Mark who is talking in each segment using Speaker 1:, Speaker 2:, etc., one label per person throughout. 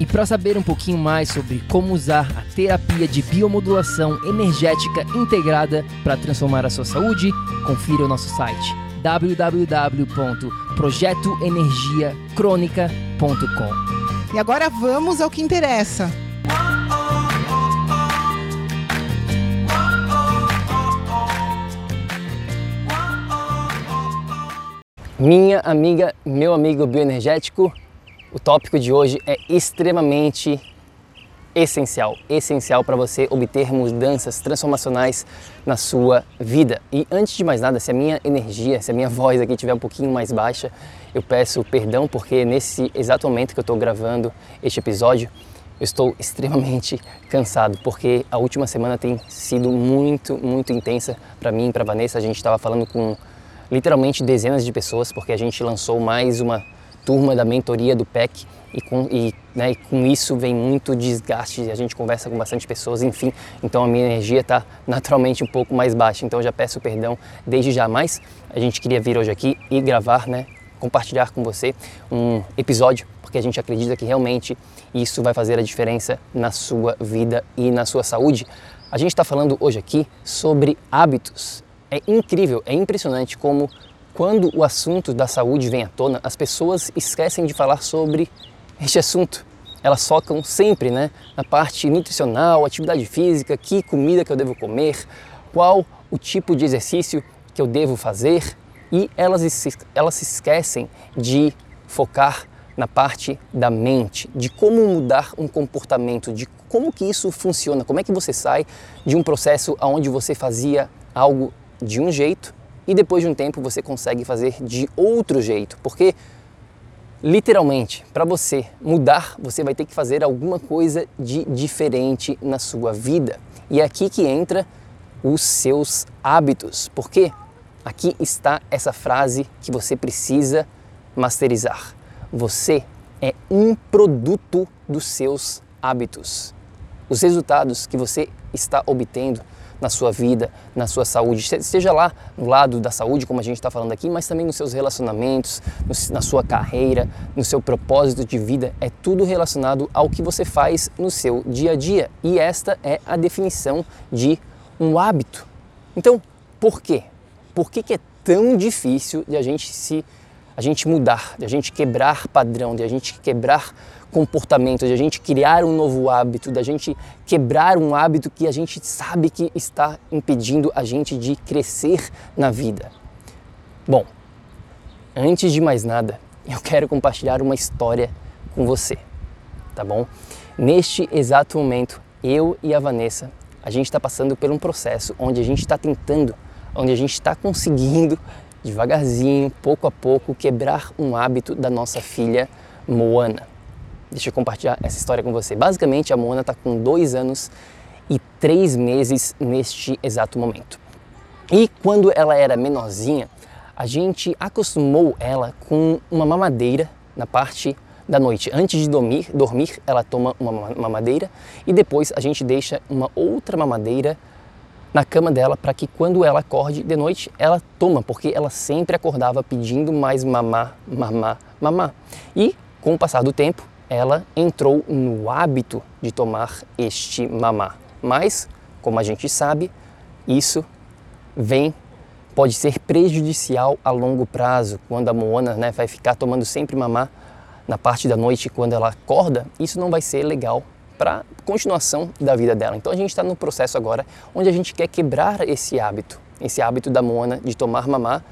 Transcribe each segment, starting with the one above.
Speaker 1: E para saber um pouquinho mais sobre como usar a terapia de biomodulação energética integrada para transformar a sua saúde, confira o nosso site www.projetoenergiacronica.com.
Speaker 2: E agora vamos ao que interessa.
Speaker 1: Minha amiga, meu amigo bioenergético, o tópico de hoje é extremamente essencial, essencial para você obter mudanças transformacionais na sua vida. E antes de mais nada, se a minha energia, se a minha voz aqui estiver um pouquinho mais baixa, eu peço perdão porque nesse exato momento que eu estou gravando este episódio, eu estou extremamente cansado porque a última semana tem sido muito, muito intensa para mim para Vanessa. A gente estava falando com literalmente dezenas de pessoas, porque a gente lançou mais uma turma da mentoria do PEC e com, e, né, e com isso vem muito desgaste, a gente conversa com bastante pessoas, enfim, então a minha energia está naturalmente um pouco mais baixa, então eu já peço perdão desde já, mas a gente queria vir hoje aqui e gravar, né, compartilhar com você um episódio, porque a gente acredita que realmente isso vai fazer a diferença na sua vida e na sua saúde. A gente está falando hoje aqui sobre hábitos é incrível, é impressionante como quando o assunto da saúde vem à tona, as pessoas esquecem de falar sobre este assunto. Elas focam sempre né, na parte nutricional, atividade física, que comida que eu devo comer, qual o tipo de exercício que eu devo fazer e elas, elas se esquecem de focar na parte da mente, de como mudar um comportamento, de como que isso funciona, como é que você sai de um processo onde você fazia algo de um jeito e depois de um tempo você consegue fazer de outro jeito, porque literalmente, para você mudar, você vai ter que fazer alguma coisa de diferente na sua vida. E é aqui que entra os seus hábitos, porque aqui está essa frase que você precisa masterizar. Você é um produto dos seus hábitos. Os resultados que você está obtendo na sua vida, na sua saúde, seja lá no lado da saúde, como a gente está falando aqui, mas também nos seus relacionamentos, na sua carreira, no seu propósito de vida, é tudo relacionado ao que você faz no seu dia a dia. E esta é a definição de um hábito. Então, por quê? Por que, que é tão difícil de a gente se a gente mudar, de a gente quebrar padrão, de a gente quebrar comportamento, de a gente criar um novo hábito, da gente quebrar um hábito que a gente sabe que está impedindo a gente de crescer na vida. Bom, antes de mais nada, eu quero compartilhar uma história com você, tá bom? Neste exato momento, eu e a Vanessa, a gente está passando por um processo onde a gente está tentando, onde a gente está conseguindo devagarzinho, pouco a pouco, quebrar um hábito da nossa filha Moana. Deixa eu compartilhar essa história com você. Basicamente, a Moana está com dois anos e três meses neste exato momento. E quando ela era menorzinha, a gente acostumou ela com uma mamadeira na parte da noite. Antes de dormir, dormir ela toma uma mamadeira e depois a gente deixa uma outra mamadeira na cama dela para que quando ela acorde de noite ela toma, porque ela sempre acordava pedindo mais mamá, mamá, mamá. E com o passar do tempo, ela entrou no hábito de tomar este mamá. Mas, como a gente sabe, isso vem pode ser prejudicial a longo prazo. Quando a Moana né, vai ficar tomando sempre mamá na parte da noite quando ela acorda, isso não vai ser legal para continuação da vida dela. Então a gente está no processo agora onde a gente quer quebrar esse hábito. esse hábito da Moana de tomar mamá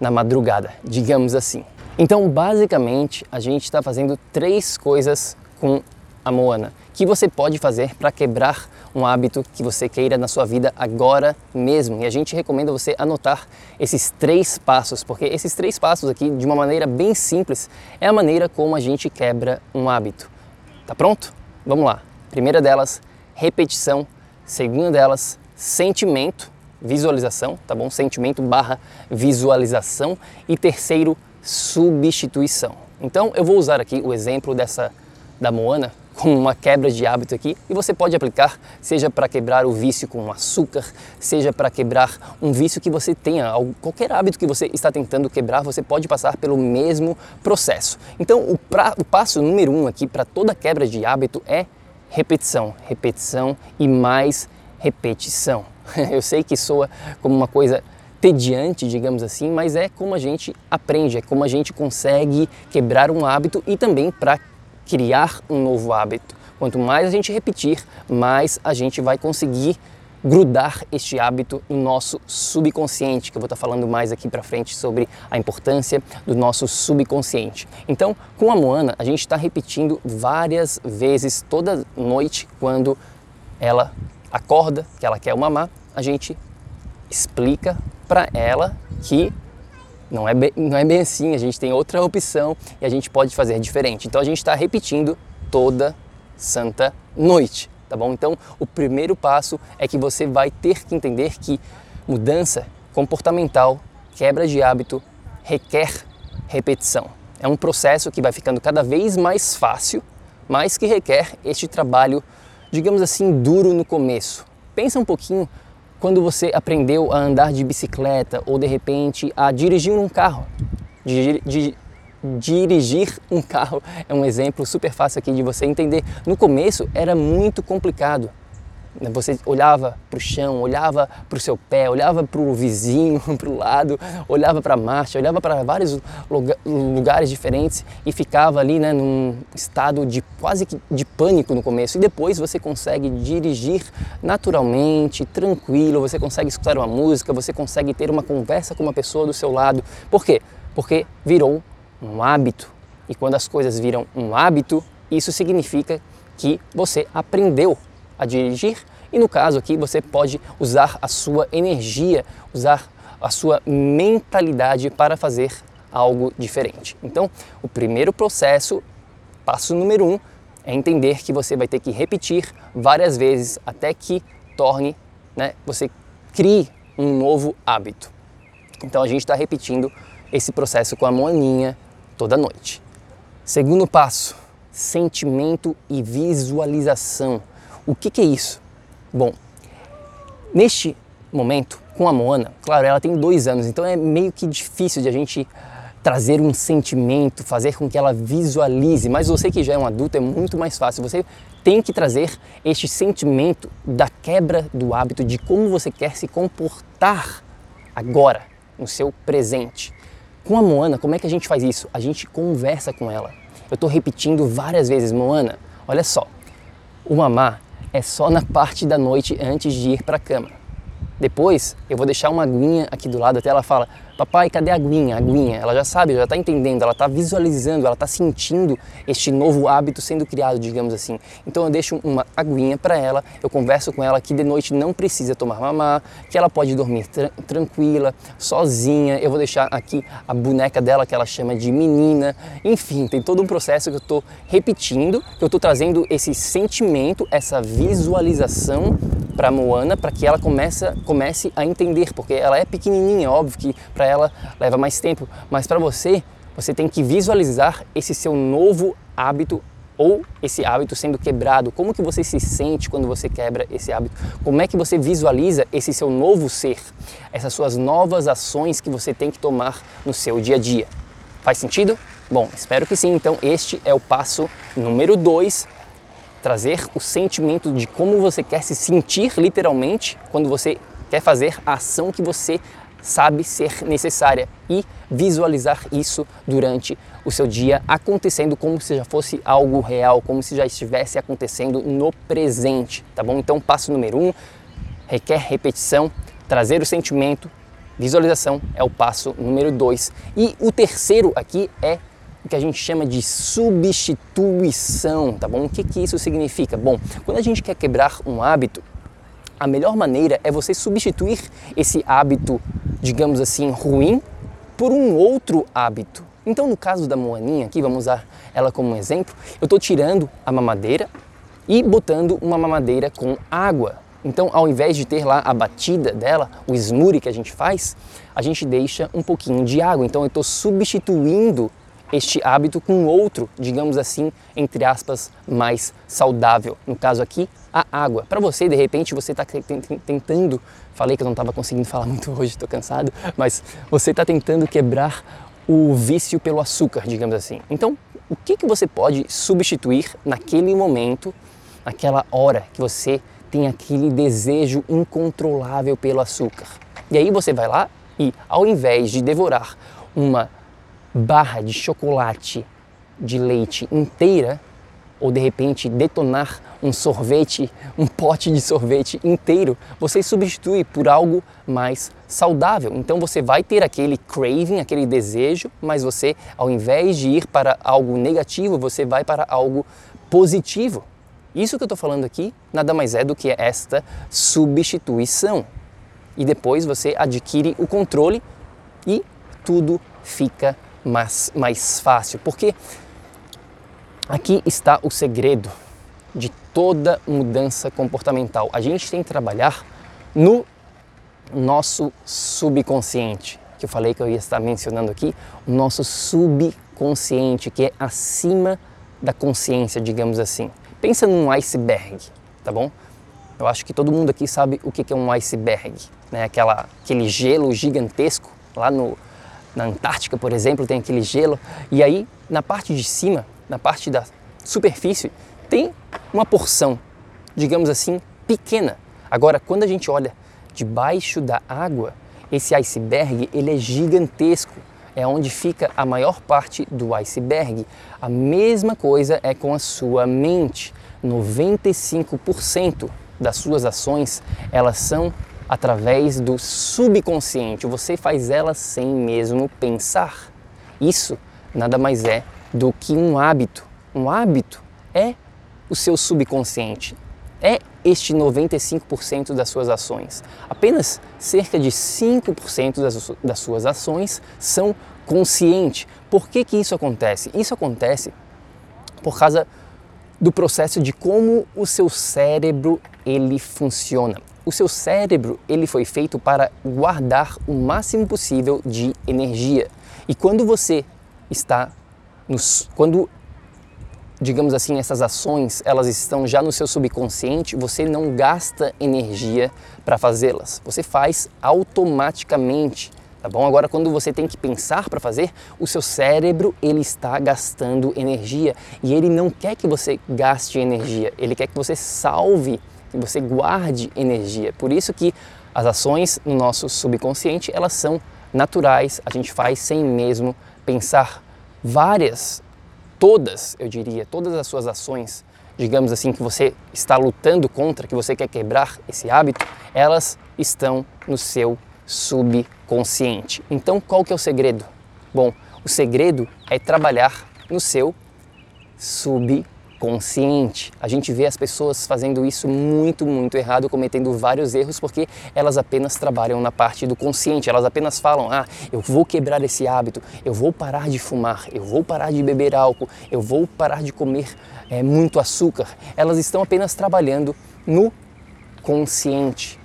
Speaker 1: na madrugada, digamos assim. Então, basicamente, a gente está fazendo três coisas com a Moana que você pode fazer para quebrar um hábito que você queira na sua vida agora mesmo. E a gente recomenda você anotar esses três passos, porque esses três passos aqui, de uma maneira bem simples, é a maneira como a gente quebra um hábito. Tá pronto? Vamos lá. Primeira delas, repetição. Segunda delas, sentimento, visualização, tá bom? Sentimento barra visualização. E terceiro, substituição. Então eu vou usar aqui o exemplo dessa da Moana com uma quebra de hábito aqui e você pode aplicar, seja para quebrar o vício com açúcar, seja para quebrar um vício que você tenha, qualquer hábito que você está tentando quebrar, você pode passar pelo mesmo processo. Então, o, pra, o passo número um aqui para toda quebra de hábito é repetição, repetição e mais repetição. Eu sei que soa como uma coisa tediante, digamos assim, mas é como a gente aprende, é como a gente consegue quebrar um hábito e também para criar um novo hábito. Quanto mais a gente repetir, mais a gente vai conseguir grudar este hábito no nosso subconsciente, que eu vou estar falando mais aqui para frente sobre a importância do nosso subconsciente. Então, com a Moana, a gente está repetindo várias vezes toda noite quando ela acorda, que ela quer mamar, a gente explica para ela que não é, bem, não é bem assim, a gente tem outra opção e a gente pode fazer diferente. Então a gente está repetindo toda santa noite, tá bom? Então o primeiro passo é que você vai ter que entender que mudança comportamental, quebra de hábito, requer repetição. É um processo que vai ficando cada vez mais fácil, mas que requer este trabalho, digamos assim, duro no começo. Pensa um pouquinho quando você aprendeu a andar de bicicleta ou de repente a dirigir um carro. Dirigir um carro é um exemplo super fácil aqui de você entender. No começo era muito complicado. Né, você olhava para o chão, olhava para o seu pé, olhava para o vizinho, para o lado, olhava para a marcha, olhava para vários lugares diferentes e ficava ali né, num estado de quase que de pânico no começo. E depois você consegue dirigir naturalmente, tranquilo, você consegue escutar uma música, você consegue ter uma conversa com uma pessoa do seu lado. Por quê? Porque virou um hábito. E quando as coisas viram um hábito, isso significa que você aprendeu a dirigir e no caso aqui você pode usar a sua energia, usar a sua mentalidade para fazer algo diferente. Então, o primeiro processo, passo número um, é entender que você vai ter que repetir várias vezes até que torne, né, você crie um novo hábito. Então a gente está repetindo esse processo com a moaninha toda noite. Segundo passo, sentimento e visualização. O que, que é isso? Bom, neste momento, com a Moana, claro, ela tem dois anos, então é meio que difícil de a gente trazer um sentimento, fazer com que ela visualize, mas você que já é um adulto é muito mais fácil. Você tem que trazer este sentimento da quebra do hábito, de como você quer se comportar agora, no seu presente. Com a Moana, como é que a gente faz isso? A gente conversa com ela. Eu estou repetindo várias vezes, Moana, olha só, o mamá é só na parte da noite antes de ir para a cama. Depois eu vou deixar uma aguinha aqui do lado até ela fala: Papai, cadê a aguinha? A aguinha. Ela já sabe, já está entendendo, ela está visualizando, ela está sentindo este novo hábito sendo criado, digamos assim. Então eu deixo uma aguinha para ela, eu converso com ela que de noite não precisa tomar mamá, que ela pode dormir tra tranquila, sozinha. Eu vou deixar aqui a boneca dela que ela chama de menina. Enfim, tem todo um processo que eu estou repetindo, que eu estou trazendo esse sentimento, essa visualização para Moana para que ela comece, comece a entender, porque ela é pequenininha, óbvio que para ela leva mais tempo, mas para você, você tem que visualizar esse seu novo hábito ou esse hábito sendo quebrado. Como que você se sente quando você quebra esse hábito? Como é que você visualiza esse seu novo ser? Essas suas novas ações que você tem que tomar no seu dia a dia. Faz sentido? Bom, espero que sim. Então, este é o passo número 2 trazer o sentimento de como você quer se sentir literalmente quando você quer fazer a ação que você sabe ser necessária e visualizar isso durante o seu dia acontecendo como se já fosse algo real, como se já estivesse acontecendo no presente, tá bom? Então, passo número um, requer repetição. trazer o sentimento, visualização é o passo número dois. E o terceiro aqui é o que a gente chama de substituição, tá bom? O que, que isso significa? Bom, quando a gente quer quebrar um hábito, a melhor maneira é você substituir esse hábito, digamos assim, ruim, por um outro hábito. Então, no caso da Moaninha, aqui vamos usar ela como um exemplo, eu estou tirando a mamadeira e botando uma mamadeira com água. Então, ao invés de ter lá a batida dela, o smoothie que a gente faz, a gente deixa um pouquinho de água. Então, eu estou substituindo este hábito com outro, digamos assim, entre aspas, mais saudável. No caso aqui, a água. Para você, de repente, você está tentando, falei que eu não estava conseguindo falar muito hoje, estou cansado, mas você está tentando quebrar o vício pelo açúcar, digamos assim. Então, o que, que você pode substituir naquele momento, naquela hora que você tem aquele desejo incontrolável pelo açúcar? E aí você vai lá e, ao invés de devorar uma barra de chocolate de leite inteira, ou de repente detonar um sorvete, um pote de sorvete inteiro, você substitui por algo mais saudável. Então você vai ter aquele craving, aquele desejo, mas você, ao invés de ir para algo negativo, você vai para algo positivo. Isso que eu estou falando aqui nada mais é do que esta substituição. E depois você adquire o controle e tudo fica mais, mais fácil, porque aqui está o segredo de toda mudança comportamental. A gente tem que trabalhar no nosso subconsciente, que eu falei que eu ia estar mencionando aqui, o nosso subconsciente, que é acima da consciência, digamos assim. Pensa num iceberg, tá bom? Eu acho que todo mundo aqui sabe o que é um iceberg, né? Aquela, aquele gelo gigantesco lá no, na Antártica, por exemplo, tem aquele gelo. E aí, na parte de cima, na parte da superfície, tem uma porção, digamos assim, pequena. Agora, quando a gente olha debaixo da água, esse iceberg ele é gigantesco. É onde fica a maior parte do iceberg. A mesma coisa é com a sua mente. 95% das suas ações elas são através do subconsciente. Você faz ela sem mesmo pensar. Isso nada mais é do que um hábito. Um hábito é o seu subconsciente. É este 95% das suas ações. Apenas cerca de 5% das, das suas ações são conscientes. Por que, que isso acontece? Isso acontece por causa do processo de como o seu cérebro ele funciona o seu cérebro ele foi feito para guardar o máximo possível de energia. E quando você está nos, quando digamos assim essas ações elas estão já no seu subconsciente, você não gasta energia para fazê-las. Você faz automaticamente. Tá bom? Agora, quando você tem que pensar para fazer, o seu cérebro ele está gastando energia e ele não quer que você gaste energia, ele quer que você salve que você guarde energia. Por isso que as ações no nosso subconsciente, elas são naturais, a gente faz sem mesmo pensar. Várias, todas, eu diria, todas as suas ações, digamos assim, que você está lutando contra, que você quer quebrar esse hábito, elas estão no seu subconsciente. Então, qual que é o segredo? Bom, o segredo é trabalhar no seu subconsciente consciente. A gente vê as pessoas fazendo isso muito, muito errado, cometendo vários erros porque elas apenas trabalham na parte do consciente. Elas apenas falam: "Ah, eu vou quebrar esse hábito, eu vou parar de fumar, eu vou parar de beber álcool, eu vou parar de comer é, muito açúcar". Elas estão apenas trabalhando no consciente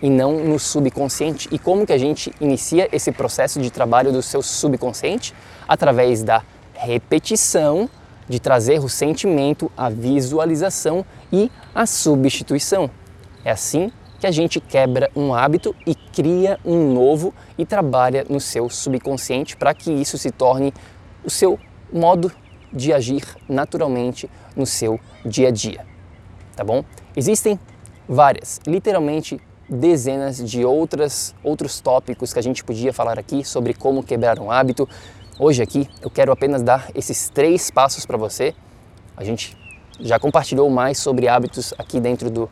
Speaker 1: e não no subconsciente. E como que a gente inicia esse processo de trabalho do seu subconsciente? Através da repetição de trazer o sentimento, a visualização e a substituição. É assim que a gente quebra um hábito e cria um novo e trabalha no seu subconsciente para que isso se torne o seu modo de agir naturalmente no seu dia a dia. Tá bom? Existem várias, literalmente dezenas de outras outros tópicos que a gente podia falar aqui sobre como quebrar um hábito, Hoje aqui eu quero apenas dar esses três passos para você. A gente já compartilhou mais sobre hábitos aqui dentro do,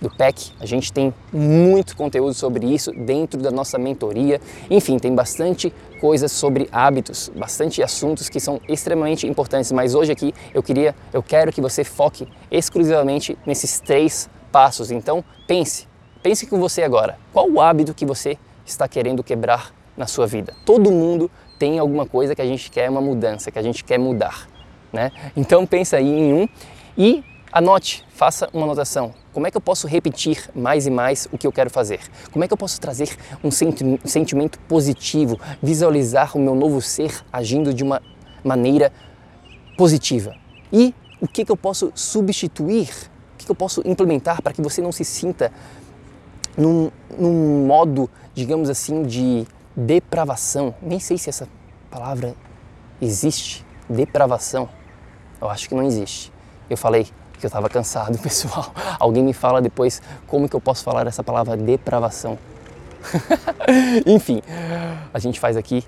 Speaker 1: do PEC. A gente tem muito conteúdo sobre isso dentro da nossa mentoria. Enfim, tem bastante coisas sobre hábitos, bastante assuntos que são extremamente importantes, mas hoje aqui eu queria, eu quero que você foque exclusivamente nesses três passos. Então, pense, pense com você agora. Qual o hábito que você está querendo quebrar na sua vida? Todo mundo tem alguma coisa que a gente quer uma mudança, que a gente quer mudar, né? Então pensa aí em um e anote, faça uma anotação. Como é que eu posso repetir mais e mais o que eu quero fazer? Como é que eu posso trazer um sentimento positivo, visualizar o meu novo ser agindo de uma maneira positiva? E o que, que eu posso substituir? O que, que eu posso implementar para que você não se sinta num, num modo, digamos assim, de depravação? Nem sei se essa palavra existe. Depravação. Eu acho que não existe. Eu falei que eu estava cansado, pessoal. Alguém me fala depois como que eu posso falar essa palavra depravação. Enfim, a gente faz aqui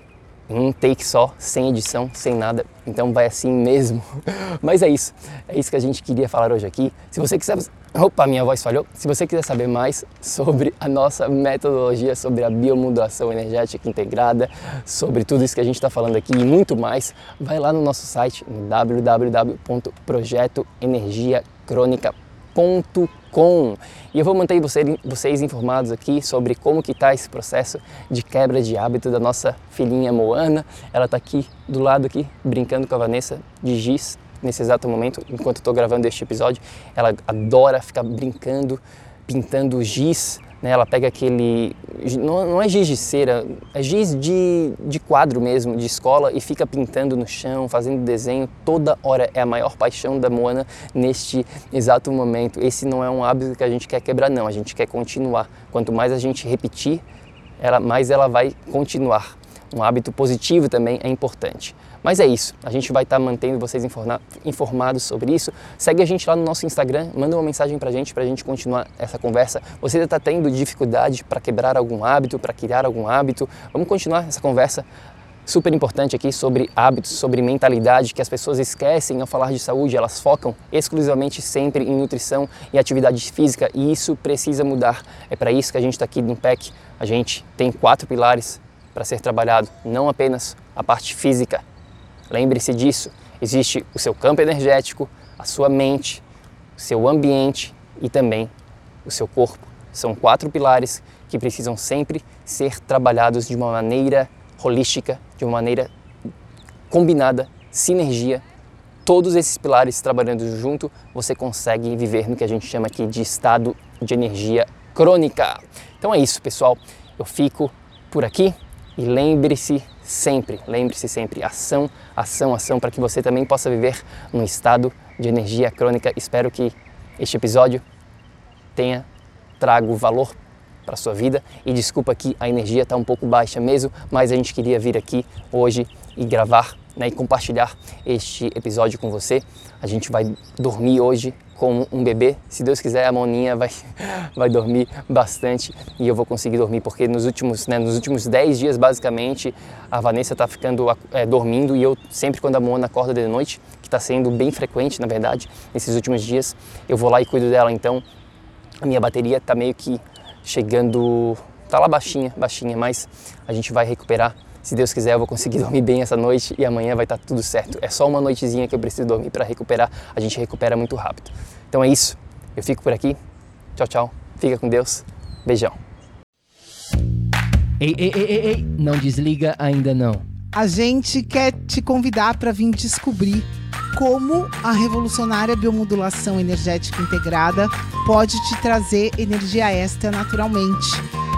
Speaker 1: um take só, sem edição, sem nada. Então vai assim mesmo. Mas é isso. É isso que a gente queria falar hoje aqui. Se você quiser Opa, minha voz falhou. Se você quiser saber mais sobre a nossa metodologia, sobre a biomodulação energética integrada, sobre tudo isso que a gente está falando aqui e muito mais, vai lá no nosso site www.projetoenergiacronica.com e eu vou manter vocês informados aqui sobre como que está esse processo de quebra de hábito da nossa filhinha Moana. Ela está aqui do lado aqui brincando com a Vanessa de giz nesse exato momento, enquanto estou gravando este episódio. Ela adora ficar brincando, pintando giz. Né? Ela pega aquele. Não, não é giz de cera, é giz de, de quadro mesmo, de escola, e fica pintando no chão, fazendo desenho toda hora. É a maior paixão da Moana neste exato momento. Esse não é um hábito que a gente quer quebrar, não. A gente quer continuar. Quanto mais a gente repetir, ela, mais ela vai continuar. Um hábito positivo também é importante. Mas é isso, a gente vai estar tá mantendo vocês informados sobre isso. Segue a gente lá no nosso Instagram, manda uma mensagem pra gente, pra gente continuar essa conversa. Você está tendo dificuldade para quebrar algum hábito, para criar algum hábito? Vamos continuar essa conversa super importante aqui sobre hábitos, sobre mentalidade, que as pessoas esquecem ao falar de saúde, elas focam exclusivamente sempre em nutrição e atividade física e isso precisa mudar. É para isso que a gente está aqui no PEC. A gente tem quatro pilares para ser trabalhado, não apenas a parte física, Lembre-se disso. Existe o seu campo energético, a sua mente, o seu ambiente e também o seu corpo. São quatro pilares que precisam sempre ser trabalhados de uma maneira holística, de uma maneira combinada, sinergia. Todos esses pilares trabalhando junto, você consegue viver no que a gente chama aqui de estado de energia crônica. Então é isso, pessoal. Eu fico por aqui e lembre-se sempre, lembre-se sempre, ação, ação, ação, para que você também possa viver num estado de energia crônica. Espero que este episódio tenha trago valor para sua vida e desculpa que a energia está um pouco baixa mesmo, mas a gente queria vir aqui hoje e gravar né, e compartilhar este episódio com você. A gente vai dormir hoje como um bebê. Se Deus quiser, a Moninha vai, vai dormir bastante e eu vou conseguir dormir, porque nos últimos, né, nos últimos 10 dias, basicamente, a Vanessa está ficando é, dormindo e eu, sempre quando a Mona acorda de noite, que está sendo bem frequente, na verdade, nesses últimos dias, eu vou lá e cuido dela. Então, a minha bateria está meio que chegando, tá lá baixinha, baixinha, mas a gente vai recuperar se Deus quiser, eu vou conseguir dormir bem essa noite e amanhã vai estar tudo certo. É só uma noitezinha que eu preciso dormir para recuperar. A gente recupera muito rápido. Então é isso. Eu fico por aqui. Tchau, tchau. Fica com Deus. Beijão.
Speaker 3: Ei, ei, ei, ei, ei. não desliga ainda não.
Speaker 2: A gente quer te convidar para vir descobrir como a revolucionária biomodulação energética integrada pode te trazer energia extra naturalmente